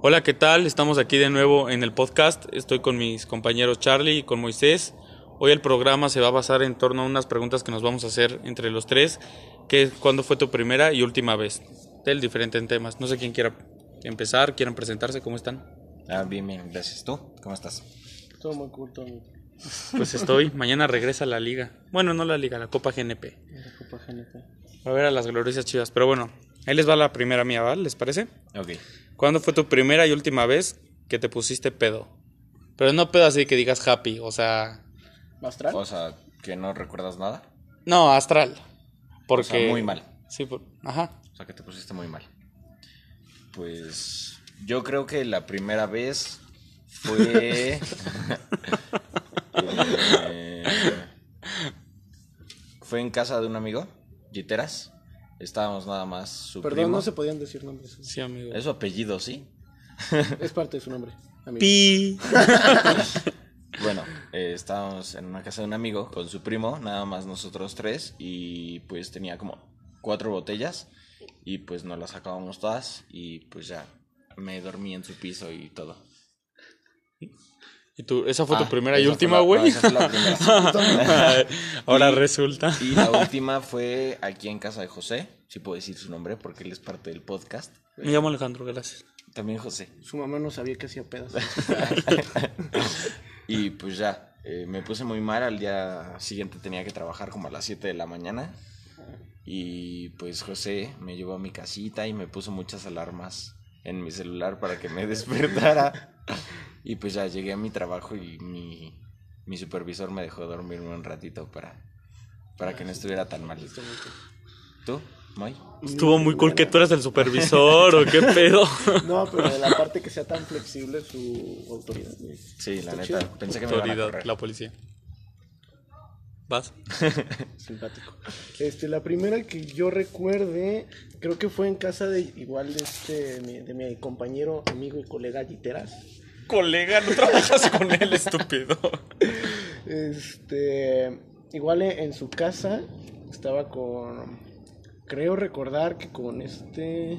Hola, ¿qué tal? Estamos aquí de nuevo en el podcast. Estoy con mis compañeros Charlie y con Moisés. Hoy el programa se va a basar en torno a unas preguntas que nos vamos a hacer entre los tres, que es cuándo fue tu primera y última vez, del diferente en temas. No sé quién quiera empezar, quieran presentarse, ¿cómo están? Ah, bien, bien, gracias. ¿Tú? ¿Cómo estás? Todo muy muy cool. Pues estoy, mañana regresa la liga. Bueno, no la liga, la Copa GNP. La Copa GNP. A ver a las gloriosas chivas. Pero bueno, ahí les va la primera mía, ¿vale? ¿Les parece? Ok. ¿Cuándo fue tu primera y última vez que te pusiste pedo? Pero no pedo así que digas happy, o sea... ¿Astral? O sea, que no recuerdas nada. No, astral. Porque... O sea, muy mal. Sí, por- ajá. O sea, que te pusiste muy mal. Pues yo creo que la primera vez fue... Eh, fue en casa de un amigo, Giteras. Estábamos nada más su Perdón, primo. no se podían decir nombres. Sí, amigo. Es su apellido, ¿sí? Es parte de su nombre. amigo. Pi. Bueno, eh, estábamos en una casa de un amigo con su primo, nada más nosotros tres, y pues tenía como cuatro botellas, y pues nos las acabamos todas, y pues ya me dormí en su piso y todo. ¿Y tú, esa fue tu Ah, primera y última, güey? no, esa fue la primera. Ahora Y- resulta. Y la última fue aquí en casa de José, si puedo decir su nombre porque él es parte del podcast. Me llamo Alejandro, gracias. También José. Su mamá no sabía que hacía pedas. Y pues ya, eh, me puse muy mal, al día siguiente tenía que trabajar como a las 7 de la mañana. Y pues José me llevó a mi casita y me puso muchas alarmas en mi celular para que me despertara. Y pues ya llegué a mi trabajo y mi, mi supervisor me dejó dormirme un ratito para, para que no estuviera tan mal. ¿Tú, Moy? Estuvo muy cool que tú eras el supervisor o qué pedo. No, pero de la parte que sea tan flexible su autoridad. Sí, la neta, pensé que me iban a Autoridad, correr. la policía. ¿Vas? Simpático. Este, la primera que yo recuerde, creo que fue en casa de igual de este, mi- de mi compañero, amigo y colega Giteras. Colega, no trabajas con él, estúpido. Este, igual en en su casa estaba con, creo recordar que con este,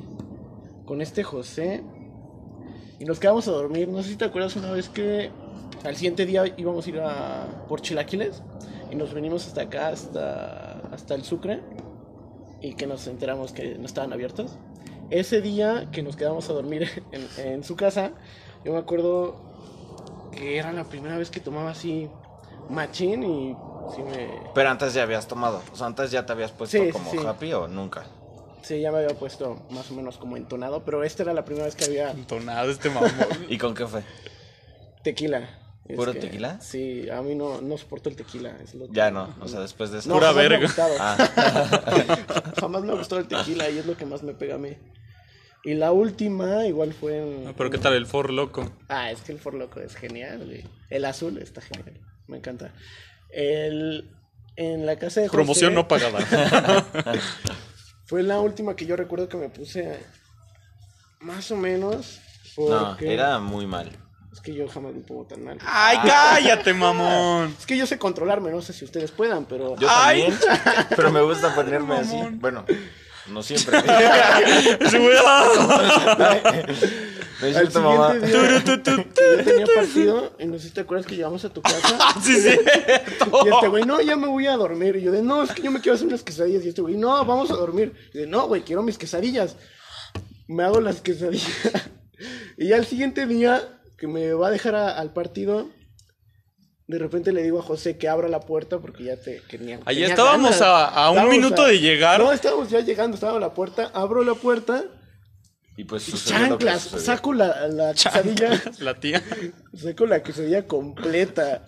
con este José y nos quedamos a dormir. No sé si te acuerdas una vez que al siguiente día íbamos a ir a por chilaquiles y nos venimos hasta acá, hasta, hasta el Sucre y que nos enteramos que no estaban abiertos. Ese día que nos quedamos a dormir en, en su casa, yo me acuerdo que era la primera vez que tomaba así machín y sí me... Pero antes ya habías tomado, o sea, antes ya te habías puesto Sí, como sí. happy o nunca. Sí, ya me había puesto más o menos como entonado, pero esta era la primera vez que había Entonado este mamón. ¿Y con qué fue? tequila. ¿Puro que- tequila? Sí, a mí no, no soporto el tequila. Es lo que- Ya no, o sea, después de eso. No, Pura jamás verga. Ah, Jamás me ha gustado el tequila y es lo que más me pega a mí. Y la última igual fue en... Ah, Pero qué tal el For Loco. Ah, es que el For Loco es genial, güey. El azul está genial. Me encanta. El... En la casa de José... Promoción no pagada. Fue la última que yo recuerdo que me puse más o menos. no, era muy mal. Es que yo jamás me pongo tan mal. Ay, cállate, mamón. Es que yo sé controlarme, no sé si ustedes puedan, pero. Yo Ay. también, pero me gusta ponerme así. Bueno, no siempre. Ah. Es Al cierto, mamá. siguiente día, yo tenía partido, y no sé si te acuerdas que llegamos a tu casa. Sí, sí. Y este güey, no, ya me voy a dormir. Y yo de, no, es que yo me quiero hacer unas quesadillas. Y este güey, no, vamos a dormir. Y de, no, güey, quiero mis quesadillas. Me hago las quesadillas. Y ya el siguiente día, que me va a dejar a- al partido, de repente le digo a José que abra la puerta porque ya te tenía. Ahí tenía estábamos a- a un Estábamos minuto de llegar. No, estábamos ya llegando, estaba a la puerta, abro la puerta, Y pues y sucedió lo que chanclas, saco la, la quesadilla, La tía. saco la quesadilla completa.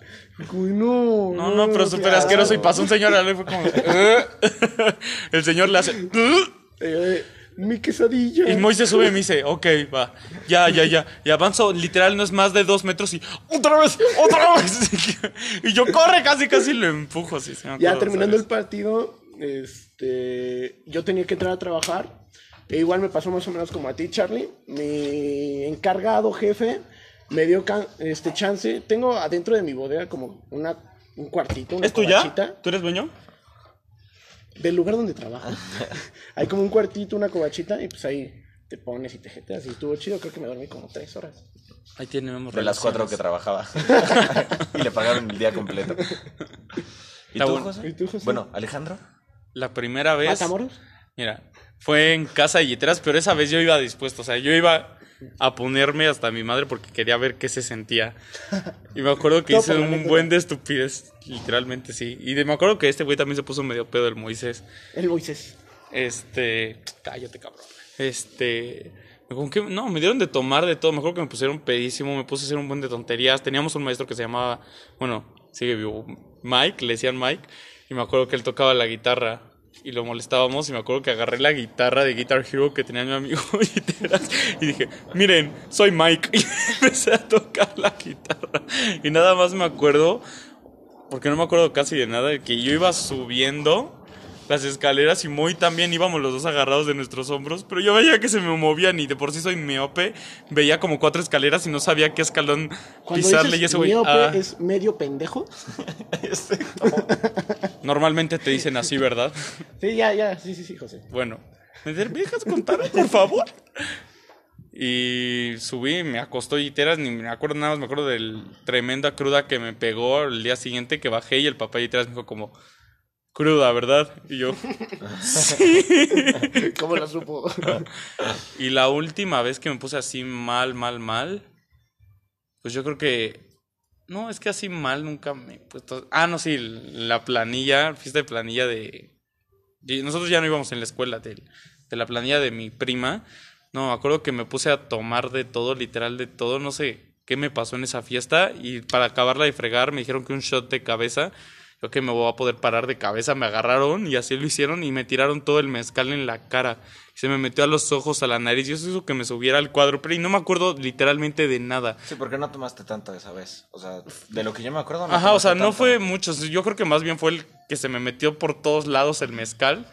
Uy, no. No, no, pero súper claro. asqueroso. Y pasó un señor y fue como. "Eh". El señor le hace. Mi quesadilla. Y Moy se sube y me dice, ok, va, ya, ya, ya. Y avanzo, literal, no es más de dos metros y otra vez, otra vez. Y yo corre, casi, casi lo empujo así. Ya acuerdo, terminando el partido, este, yo tenía que entrar a trabajar. E igual me pasó más o menos como a ti, Charlie. Mi encargado jefe me dio este chance. Tengo adentro de mi bodega como una, un cuartito, una ¿Es tuya? ¿Tú eres dueño? Del lugar donde trabajo. Hay como un cuartito, una covachita y pues ahí te pones y te jeteas. Y estuvo chido, creo que me dormí como tres horas. Ahí tenemos De las cuatro que trabajaba. y le pagaron el día completo. ¿Y Está tú, bueno. José? ¿Y tú, José? Bueno, Alejandro. La primera vez. ¿Matamoros? Mira, fue en casa de Yiteras, pero esa vez yo iba dispuesto. O sea, yo iba a ponerme hasta mi madre porque quería ver qué se sentía. Y me acuerdo que hice un buen de estupidez. Literalmente sí. Y de- me acuerdo que este güey también se puso medio pedo el Moisés. El Moisés. Este. Cállate, cabrón. Este. ¿con qué? No, me dieron de tomar de todo. Me acuerdo que me pusieron pedísimo. Me puse a hacer un buen de tonterías. Teníamos un maestro que se llamaba. Bueno, sigue vivo. Mike, le decían Mike. Y me acuerdo que él tocaba la guitarra. Y lo molestábamos. Y me acuerdo que agarré la guitarra de Guitar Hero que tenía mi amigo Y dije: Miren, soy Mike. Y empecé a tocar la guitarra. Y nada más me acuerdo. Porque no me acuerdo casi de nada. Que yo iba subiendo las escaleras y muy también íbamos los dos agarrados de nuestros hombros, pero yo veía que se me movían y de por sí soy miope, veía como cuatro escaleras y no sabía qué escalón Cuando pisarle y dices ese güey. miope, ah, es medio pendejo. Normalmente te dicen así, ¿verdad? Sí, ya, ya. Sí, sí, sí, José. Bueno, ¿me dejas contar, por favor? Y subí, me acostó Yiteras, ni me acuerdo nada más, me acuerdo del tremenda cruda que me pegó el día siguiente que bajé y el papá de Yiteras me dijo como, cruda, ¿verdad? Y yo, ¿Cómo lo supo? Y la última vez que me puse así mal, mal, mal, pues yo creo que... No, es que así mal nunca me he puesto... Ah, no, sí, la planilla, fiesta de planilla de... Nosotros ya no íbamos en la escuela de, de la planilla de mi prima. No, me acuerdo que me puse a tomar de todo, literal de todo, no sé qué me pasó en esa fiesta y para acabarla de fregar me dijeron que un shot de cabeza, yo que me voy a poder parar de cabeza, me agarraron y así lo hicieron y me tiraron todo el mezcal en la cara. Se me metió a los ojos, a la nariz y eso hizo que me subiera al cuadro, pero y no me acuerdo literalmente de nada. Sí, ¿por qué no tomaste tanto esa vez? O sea, de lo que yo me acuerdo. No Ajá, o sea, no fue mucho. Yo creo que más bien fue el que se me metió por todos lados el mezcal.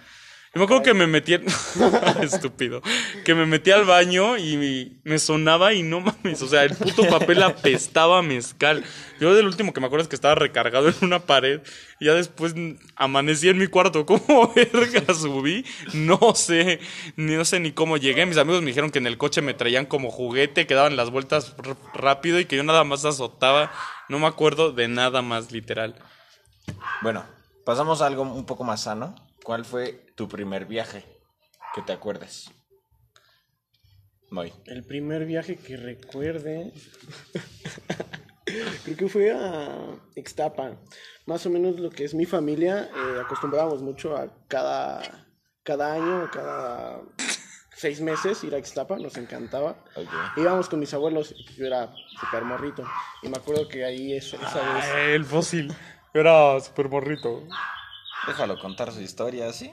Yo me acuerdo que me metí, estúpido, que me metí al baño y me sonaba y no mames, o sea, el puto papel apestaba a mezcal. Yo del último que me acuerdo es que estaba recargado en una pared y ya después amanecí en mi cuarto. ¿Cómo verga subí? No sé, ni no sé ni cómo llegué. Mis amigos me dijeron que en el coche me traían como juguete, que daban las vueltas rápido y que yo nada más azotaba. No me acuerdo de nada más, literal. Bueno, pasamos a algo un poco más sano. ¿Cuál fue tu primer viaje? Que te acuerdes. Muy. El primer viaje que recuerde. Creo que fue a Ixtapa. Más o menos lo que es mi familia. eh, acostumbrábamos mucho a cada, cada año, cada seis meses ir a Ixtapa. Nos encantaba. Íbamos con mis abuelos. y Yo era súper morrito. Y me acuerdo que ahí es- esa vez. Ay, el fósil. Era súper morrito. Déjalo contar su historia, ¿sí?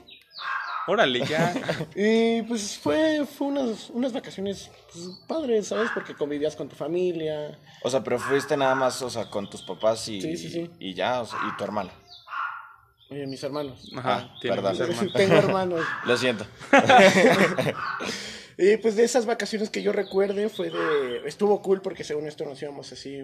Órale, ya. Y pues fue, fue unas, unas vacaciones pues, padres, ¿sabes? Porque convivías con tu familia. O sea, pero fuiste nada más, o sea, con tus papás y, Sí, sí, sí. y ya, o sea, y tu hermana. eh, mis hermanos. Ajá, Ah, perdón. hermanos. Tengo hermanos. Lo siento. Y pues de esas vacaciones que yo recuerde fue de... Estuvo cool porque según esto nos íbamos así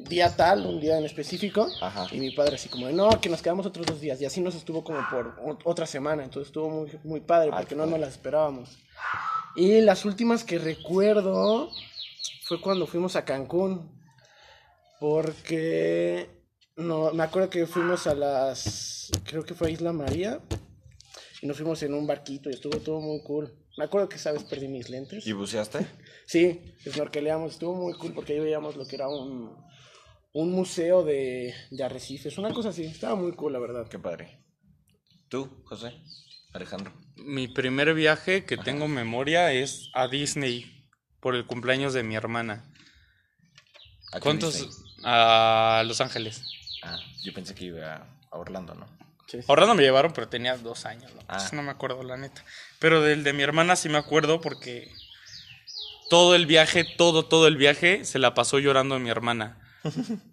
día tal, un día en específico. Ajá. Y mi padre así como, de, no, que nos quedamos otros dos días. Y así nos estuvo como por otra semana. Entonces estuvo muy, muy padre porque no nos las esperábamos. Y las últimas que recuerdo fue cuando fuimos a Cancún. Porque... No, me acuerdo que fuimos a las... Creo que fue a Isla María. Y nos fuimos en un barquito y estuvo todo muy cool. Me acuerdo que, ¿sabes? Perdí mis lentes. ¿Y buceaste? Sí, snorkeleamos. Estuvo muy cool porque ahí veíamos lo que era un, un museo de, de arrecifes. Una cosa así. Estaba muy cool, la verdad. Qué padre. ¿Tú, José? Alejandro. Mi primer viaje que tengo memoria es a Disney por el cumpleaños de mi hermana. ¿A qué ¿Cuántos? Disney? A Los Ángeles. Ah, yo pensé que iba a Orlando, ¿no? Sí, sí. Orlando me llevaron, pero tenía dos años. ¿no? Ah. No me acuerdo, la neta. Pero del de mi hermana sí me acuerdo porque todo el viaje, todo, todo el viaje se la pasó llorando mi hermana.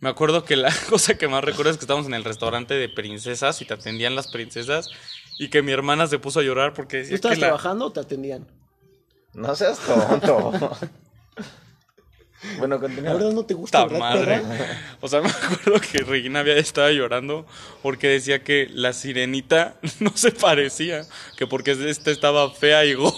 Me acuerdo que la cosa que más recuerdo es que estábamos en el restaurante de princesas y te atendían las princesas y que mi hermana se puso a llorar porque ¿Tú decía estabas que la- trabajando o te atendían? No seas tonto. Bueno, La continúa. verdad no te gusta, ¡Ta ¿verdad, madre! perra? O sea, me acuerdo que Regina había estado llorando porque decía que la sirenita no se parecía, que porque esta estaba fea y gorda.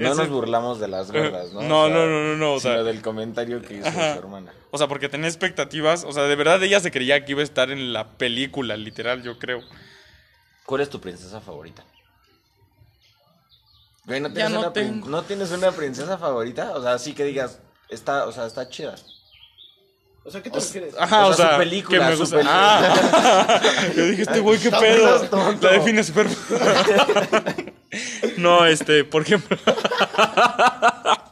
No Ese- nos burlamos de las gordas, ¿no? No, no, no, no, no, o sino sea- del comentario que hizo Ajá. su hermana. O sea, porque tenía expectativas. O sea, de verdad ella se creía que iba a estar en la película, literal, yo creo. ¿Cuál es tu princesa favorita? Güey, ¿no Ya tienes, no una, tengo. ¿no tienes una princesa favorita? O sea, sí que digas, está, o sea, está chida. O sea, ¿qué te refieres? Ajá, O o sea, su película, que me su gusta. película. Ah, yo dije, este güey, qué pedo. La define súper. no, este, por ejemplo.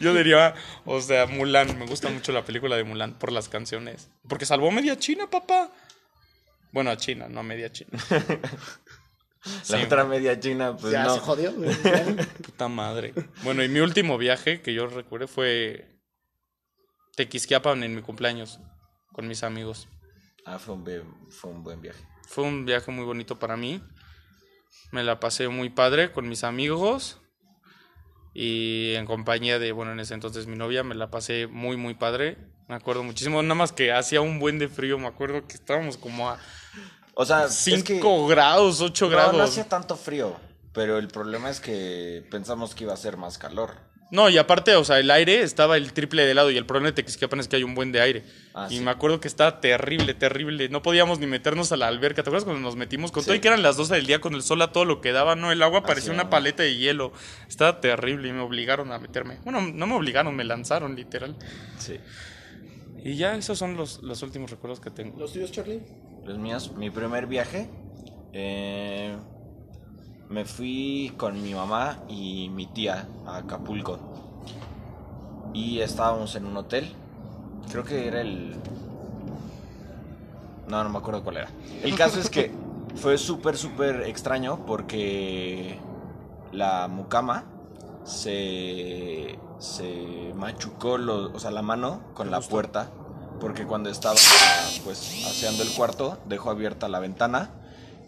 yo diría, o sea, Mulan. Me gusta mucho la película de Mulan por las canciones. Porque salvó media China, papá. Bueno, a China, no a media China. La Sí, otra media china, pues ya no. se jodió, güey. Puta madre. Bueno, y mi último viaje que yo recuerdo fue Tequisquiapan en mi cumpleaños con mis amigos. Ah, fue un, fue un buen viaje. Fue un viaje muy bonito para mí. Me la pasé muy padre con mis amigos y en compañía de, bueno, en ese entonces mi novia, me la pasé muy, muy padre. Me acuerdo muchísimo, nada más que hacía un buen de frío, me acuerdo que estábamos como a O sea, 5 es que grados, 8 no, grados. no hacía tanto frío, pero el problema es que pensamos que iba a ser más calor. No, y aparte, o sea, el aire estaba el triple de helado y el problema de Tequisquiapan es que hay un buen de aire. Ah, y sí. me acuerdo que estaba terrible, terrible. No podíamos ni meternos a la alberca. ¿Te acuerdas cuando nos metimos con Sí. todo y que eran las 12 del día con el sol a todo lo que daba? No, el agua parecía sí, una paleta de hielo. Estaba terrible y me obligaron a meterme. Bueno, no me obligaron, me lanzaron literal. Sí. Y ya esos son los, los últimos recuerdos que tengo. ¿Los tuyos, Charlie? Los míos, mi primer viaje, eh, me fui con mi mamá y mi tía a Acapulco. Y estábamos en un hotel. Creo que era el... No, no me acuerdo cuál era. El caso es que fue súper, súper extraño porque la mucama se, se machucó lo- o sea, la mano con la puerta porque cuando estaba pues aseando el cuarto dejó abierta la ventana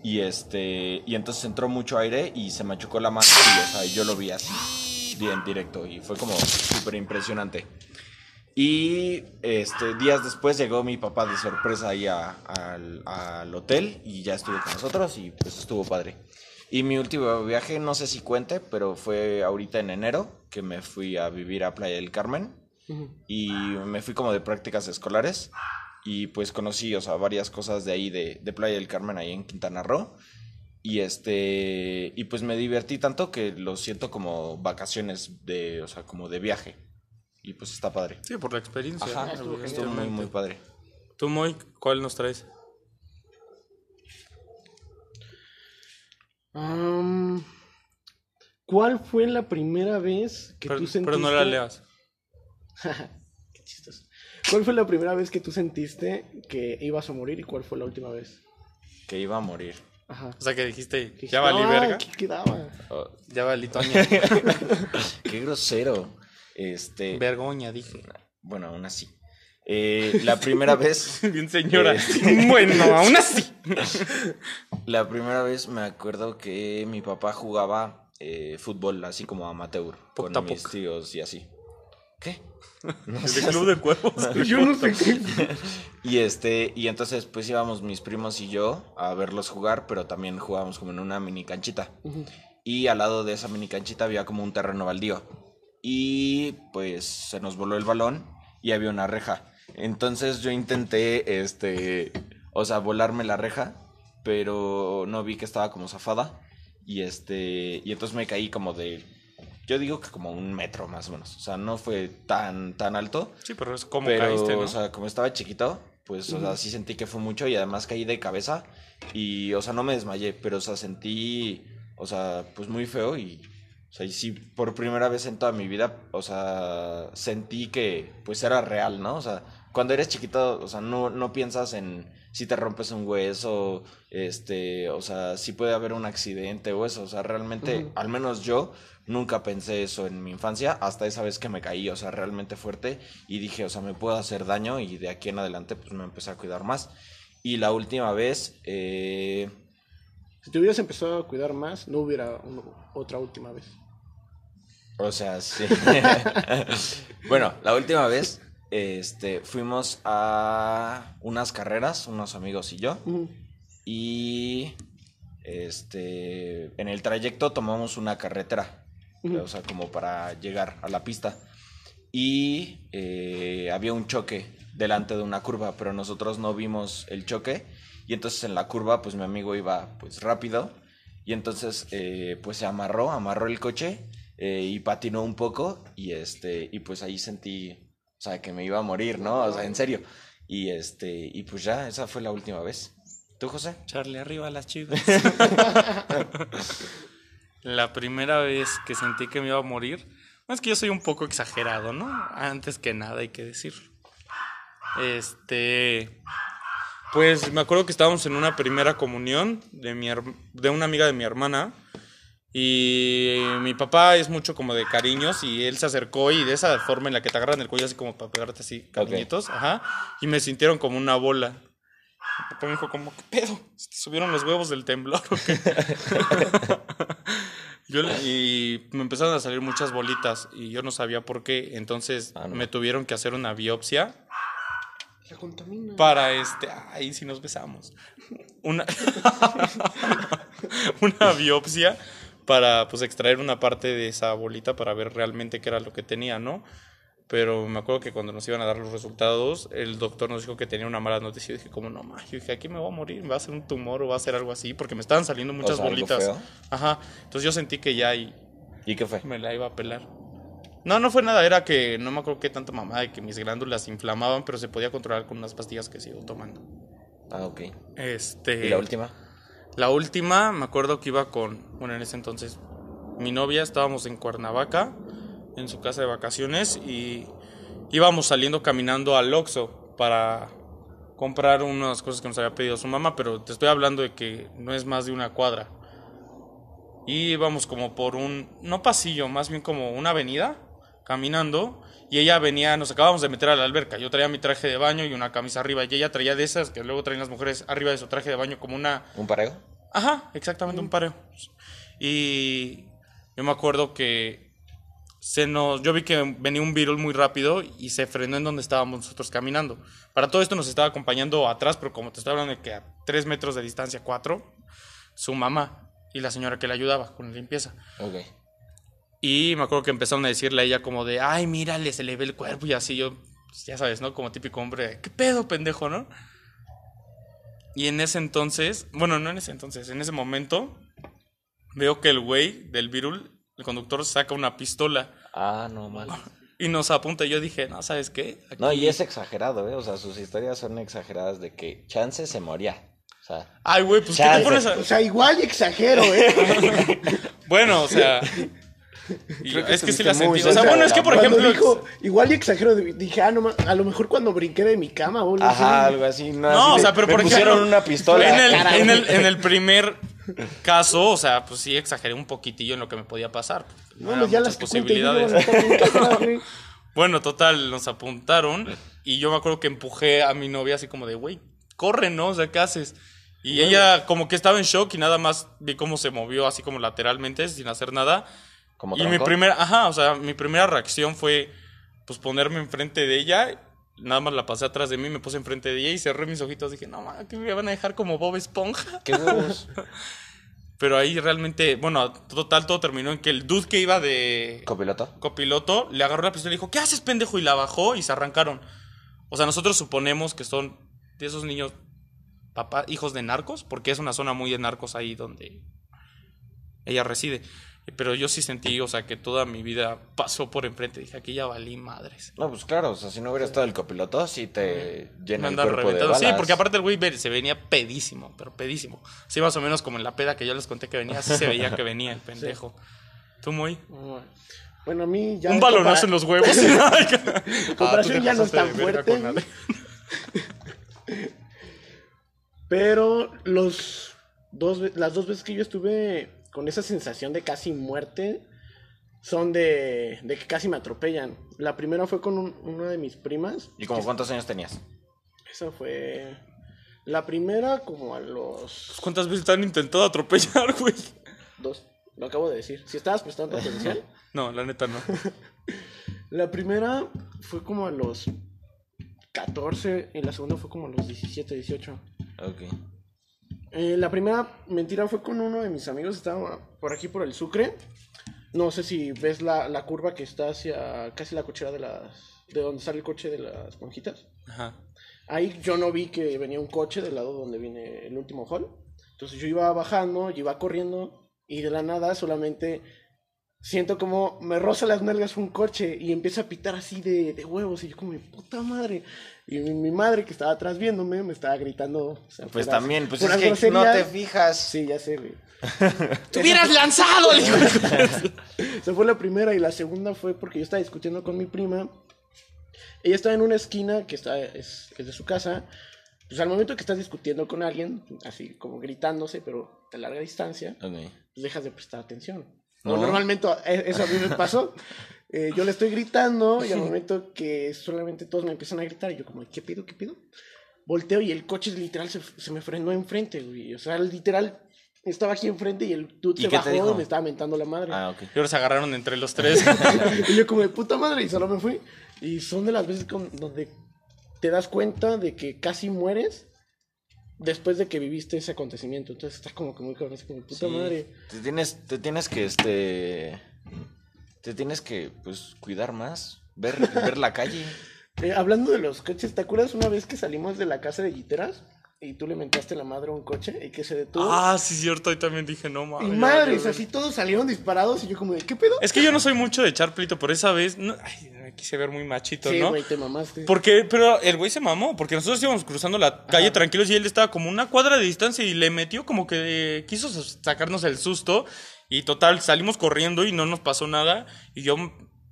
y este y entonces entró mucho aire y se machucó la mano y o sea, yo lo vi así bien directo y fue como súper impresionante. Y este, días después llegó mi papá de sorpresa ahí a- al, al hotel y ya estuvo con nosotros y pues estuvo padre. Y mi último viaje, no sé si cuente, pero fue ahorita en enero que me fui a vivir a Playa del Carmen y me fui como de prácticas escolares y pues conocí, o sea, varias cosas de ahí de, de Playa del Carmen ahí en Quintana Roo. Y este, y pues me divertí tanto que lo siento como vacaciones de, o sea, como de viaje. Y pues está padre. Sí, por la experiencia. Ajá, ¿no? estuvo muy, muy padre. Tú, Moy, ¿cuál nos traes? Am, ¿Cuál fue la primera vez que Pero, tú sentiste... pero no la leas. ¿Cuál fue la primera vez que tú sentiste que ibas a morir y cuál fue la última vez? Que iba a morir. Ajá. O sea, que dijiste, ya valí ah, verga. ¿Qué quedaba? Oh, Ya valí Toña. qué grosero. Este, Vergoña, dije. bueno, aún así. Eh, la primera vez, Bien señora. Eh. Bueno, aún así. la primera vez me acuerdo que mi papá jugaba eh, fútbol así como amateur con Poc mis tíos y así. ¿Qué? El club de cuervos. Yo no sé qué. Y este, y entonces pues íbamos mis primos y yo a verlos jugar, pero también jugábamos como en una mini canchita. Y al lado de esa mini canchita había como un terreno baldío. Y pues se nos voló el balón y había una reja. Entonces yo intenté, este, o sea, volarme la reja, pero no vi que estaba como zafada. Y este, y entonces me caí como de, yo digo que como un metro más o menos. O sea, no fue tan, tan alto. Sí, pero es como Pero, caíste, ¿no? o sea, como estaba chiquito, pues, o sea, sí sentí que fue mucho y además caí de cabeza y, o sea, no me desmayé, pero, o sea, sentí, o sea, pues muy feo y, o sea, y sí, por primera vez en toda mi vida, o sea, sentí que, pues, era real, ¿no? O sea, cuando eres chiquito, o sea, no, no piensas en si te rompes un hueso, este, o sea, si puede haber un accidente o eso, o sea, realmente, al menos yo, nunca pensé eso en mi infancia, hasta esa vez que me caí, o sea, realmente fuerte, y dije, o sea, me puedo hacer daño, y de aquí en adelante, pues me empecé a cuidar más. Y la última vez, eh, Si te hubieras empezado a cuidar más, no hubiera otra última vez. O sea, sí. bueno, la última vez este, fuimos a unas carreras, unos amigos y yo. Y este, en el trayecto tomamos una carretera, Ujú. o sea, como para llegar a la pista. Y eh, había un choque delante de una curva, pero nosotros no vimos el choque. Y entonces en la curva, pues mi amigo iba pues rápido. Y entonces, eh, pues se amarró, amarró el coche eh, y patinó un poco. Y este, y pues ahí sentí, o sea, que me iba a morir, ¿no? O sea, en serio. Y este, y pues ya, esa fue la última vez. ¿Tú, José? Charlie, arriba las chivas. la primera vez que sentí que me iba a morir, es que yo soy un poco exagerado, ¿no? Antes que nada hay que decirlo. Este, pues me acuerdo que estábamos en una primera comunión de, mi de una amiga de mi hermana. Y mi papá es mucho como de cariños y él se acercó y de esa forma en la que te agarran el cuello así como para pegarte así cariñitos, ajá, y me sintieron como una bola. Mi papá me dijo como, ¿qué pedo? ¿Se te subieron los huevos del temblor o qué? Yo le- y me empezaron a salir muchas bolitas y yo no sabía por qué, entonces Ah, no. me tuvieron que hacer una biopsia Se contamina. para este, ahí sí nos besamos. Una una biopsia para pues extraer una parte de esa bolita para ver realmente qué era lo que tenía, ¿no? Pero me acuerdo que cuando nos iban a dar los resultados, el doctor nos dijo que tenía una mala noticia. Y dije, como no, ma, yo dije, aquí me voy a morir, me va a hacer un tumor o va a hacer algo así, porque me estaban saliendo muchas sea, algo bolitas. feo. Ajá. Entonces yo sentí que ya y ¿Y qué fue? me la iba a pelar. No, no fue nada, era que no me acuerdo qué tanta mamada de que mis glándulas inflamaban, pero se podía controlar con unas pastillas que sigo tomando. Ah, ok. Este. ¿Y la última? La última, me acuerdo que iba con, bueno, en ese entonces, mi novia, estábamos en Cuernavaca, en su casa de vacaciones, y íbamos saliendo caminando al Oxxo para comprar unas cosas que nos había pedido su mamá, pero te estoy hablando de que no es más de una cuadra. Y íbamos como por un, no pasillo, más bien como una avenida, caminando, y ella venía, nos acabamos de meter a la alberca, yo traía mi traje de baño y una camisa arriba, y ella traía de esas que luego traen las mujeres arriba de su traje de baño como una ¿Un pareo? Ajá, exactamente, un pareo. Y yo me acuerdo que se nos, yo vi que venía un virus muy rápido y se frenó en donde estábamos nosotros caminando. Para todo esto nos estaba acompañando atrás, pero como te estoy hablando de que a tres metros de distancia, cuatro, su mamá y la señora que le ayudaba con la limpieza. Ok. Y me acuerdo que empezaron a decirle a ella como de, ay, mírale, se le ve el cuerpo y así yo, pues, ya sabes, ¿no? Como típico hombre, ¿qué pedo, pendejo, no? Y en ese entonces, bueno, no en ese entonces, en ese momento, veo que el güey del virul, el conductor, saca una pistola Ah, no, mal. y nos apunta. Y yo dije, no, ¿sabes qué? No, y es exagerado, ¿eh? O sea, sus historias son exageradas de que Chance se moría. O sea, Ay, güey, pues ¿qué Chance. te pones a...? O sea, igual y exagero, ¿eh? Bueno, o sea... y Creo que es que sí la sentí. O sea, bueno, es que por Cuando ejemplo... dijo, igual y exagero, dije, ah, no, a lo mejor cuando brinqué de mi cama, boludo. ajá, algo así. No, No, así o sea, pero me por pusieron ejemplo, una pistola. En el, Caray. en, el, en el primer caso, o sea, pues sí exageré un poquitillo en lo que me podía pasar. No, No, eran pues ya las posibilidades. Bueno, total, nos apuntaron y yo me acuerdo que empujé a mi novia así como de, güey, corre, ¿no? O sea, ¿qué haces? Y ella como que estaba en shock y nada más vi cómo se movió así como lateralmente sin hacer nada. Como y mi primera, ajá, o sea, mi primera reacción fue pues ponerme enfrente de ella. Nada más la pasé atrás de mí, me puse enfrente de ella y cerré mis ojitos. Dije, no, ma, que me van a dejar como Bob Esponja. ¿Qué huevos? Pero ahí realmente, bueno, total, todo terminó en que el dude que iba de ¿Copiloto? copiloto le agarró la pistola y dijo, ¿qué haces, pendejo? Y la bajó y se arrancaron. O sea, nosotros suponemos que son de esos niños, papá, hijos de narcos, porque es una zona muy de narcos ahí donde ella reside. Pero yo sí sentí, o sea, que toda mi vida pasó por enfrente. Dije, aquí ya valí madres. No, pues claro, o sea, si no hubiera estado el copiloto, sí te Me llena el andan cuerpo de reventando. balas. Sí, porque aparte el güey se venía pedísimo, pero pedísimo. Sí, más o menos como en la peda que yo les conté que venía, así se veía que venía el pendejo. ¿Tú muy? Bueno, a mí ya. Un balonazo en los huevos. comparación Ah, ya no es tan de fuerte. Pero los dos, las dos veces que yo estuve con esa sensación de casi muerte son de, de que casi me atropellan. La primera fue con un- una de mis primas. ¿Y como cuántos años tenías? Esa fue. La primera, como a los ¿Cuántas veces te han intentado atropellar, güey? dos. Lo acabo de decir. Si estabas prestando atención. No, la neta no. La primera fue como a los 14 y la segunda fue como a los 17, 18. Ok. Eh, la primera mentira fue con uno de mis amigos, estaba por aquí por el Sucre. No sé si ves la, la curva que está hacia casi la cochera de las... de donde sale el coche de las monjitas. Ajá. Ahí yo no vi que venía un coche del lado donde viene el último hall. Entonces yo iba bajando, yo iba corriendo y de la nada solamente siento como me roza las nalgas un coche y empieza a pitar así de, de huevos y yo como, puta madre. Y mi, mi madre que estaba atrás viéndome me estaba gritando. o sea, Pues también, pues es que no te fijas. Sí, ya sé, güey. ¡Te hubieras lanzado! le digo. Esa fue la primera y la segunda fue porque yo estaba discutiendo con mi prima. Ella estaba en una esquina que está, es, es de su casa. Pues al momento que estás discutiendo con alguien, así como gritándose, pero de larga distancia, pues dejas de prestar atención. No. Normalmente eh, eso a mí me pasó. Eh, yo le estoy gritando y al momento que solamente todos me empiezan a gritar, y yo como, ¿qué pido? ¿Qué pido? Volteo y el coche literal se, se me frenó enfrente, güey. O sea, literal estaba aquí enfrente y el dude ¿Y se bajó y me estaba mentando la madre. Ah, ok. Y se agarraron entre los tres. y yo como de puta madre y solo me fui. Y son de las veces con- donde te das cuenta de que casi mueres después de que viviste ese acontecimiento. Entonces estás como que muy cabrón, así como puta Sí. madre. Te tienes, te tienes que, este... Te tienes que, pues, cuidar más. Ver, ver la calle. Eh, hablando de los coches, ¿te acuerdas una vez que salimos de la casa de Giteras? Y tú le mentaste la madre a un coche y que se detuvo. ah, sí, cierto. Ahí también dije, no y mames. madres, así todos salieron disparados y yo como de, ¿qué pedo? Es que yo no soy mucho de echar pleito, por esa vez. No, ay, me quise ver muy machito, Sí, ¿no? güey, te mamaste. Porque, pero el güey se mamó, porque nosotros íbamos cruzando la calle tranquilos y él estaba como una cuadra de distancia y le metió como que eh, quiso sacarnos el susto y total, salimos corriendo y no nos pasó nada y yo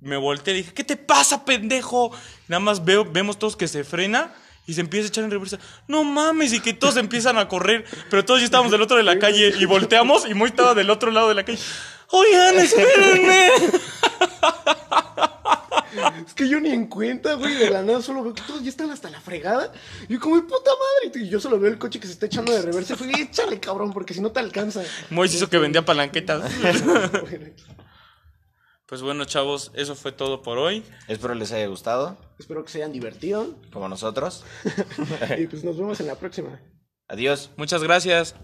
me volteé y dije, ¿qué te pasa, pendejo? Nada más veo, vemos todos que se frena y se empieza a echar en reversa. No mames, y que todos empiezan a correr, pero todos ya estábamos del otro de la calle y volteamos y Moy estaba del otro lado de la calle. Oigan, espérenme. Es que yo ni en cuenta, güey, de la nada solo veo que todos ya están hasta la fregada. Y yo como, puta madre. Y yo solo veo el coche que se está echando de reversa. Y fue, échale, cabrón, porque si no te alcanza. Moy se hizo que vendía palanquetas. Pues bueno, chavos, eso fue todo por hoy. Espero les haya gustado, Espero que se hayan divertido. como nosotros. Y pues nos vemos en la próxima. Adiós. Muchas gracias.